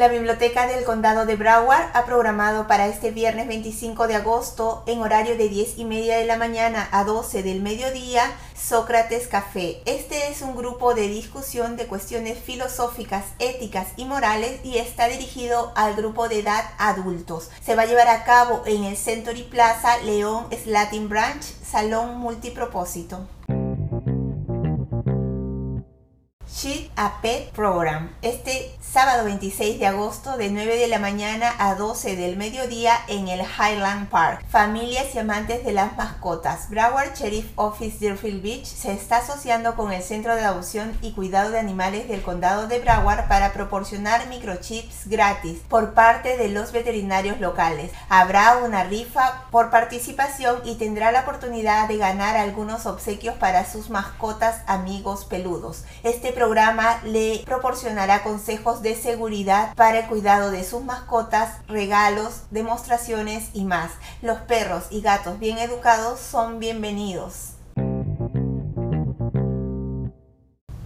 La Biblioteca del Condado de Broward ha programado para este viernes 25 de agosto, en horario de 10 y media de la mañana a 12 del mediodía, Sócrates Café. Este es un grupo de discusión de cuestiones filosóficas, éticas y morales y está dirigido al grupo de edad adultos. Se va a llevar a cabo en el Century Plaza León Slatin Branch, Salón Multipropósito. Sheet a Pet Program. Este sábado 26 de agosto de 9 de la mañana a 12 del mediodía en el Highland Park. Familias y amantes de las mascotas. Broward Sheriff Office Deerfield Beach se está asociando con el Centro de Adopción y Cuidado de Animales del Condado de Broward para proporcionar microchips gratis por parte de los veterinarios locales. Habrá una rifa por participación y tendrá la oportunidad de ganar algunos obsequios para sus mascotas amigos peludos. Este programa le proporcionará consejos de seguridad para el cuidado de sus mascotas, regalos, demostraciones y más. Los perros y gatos bien educados son bienvenidos.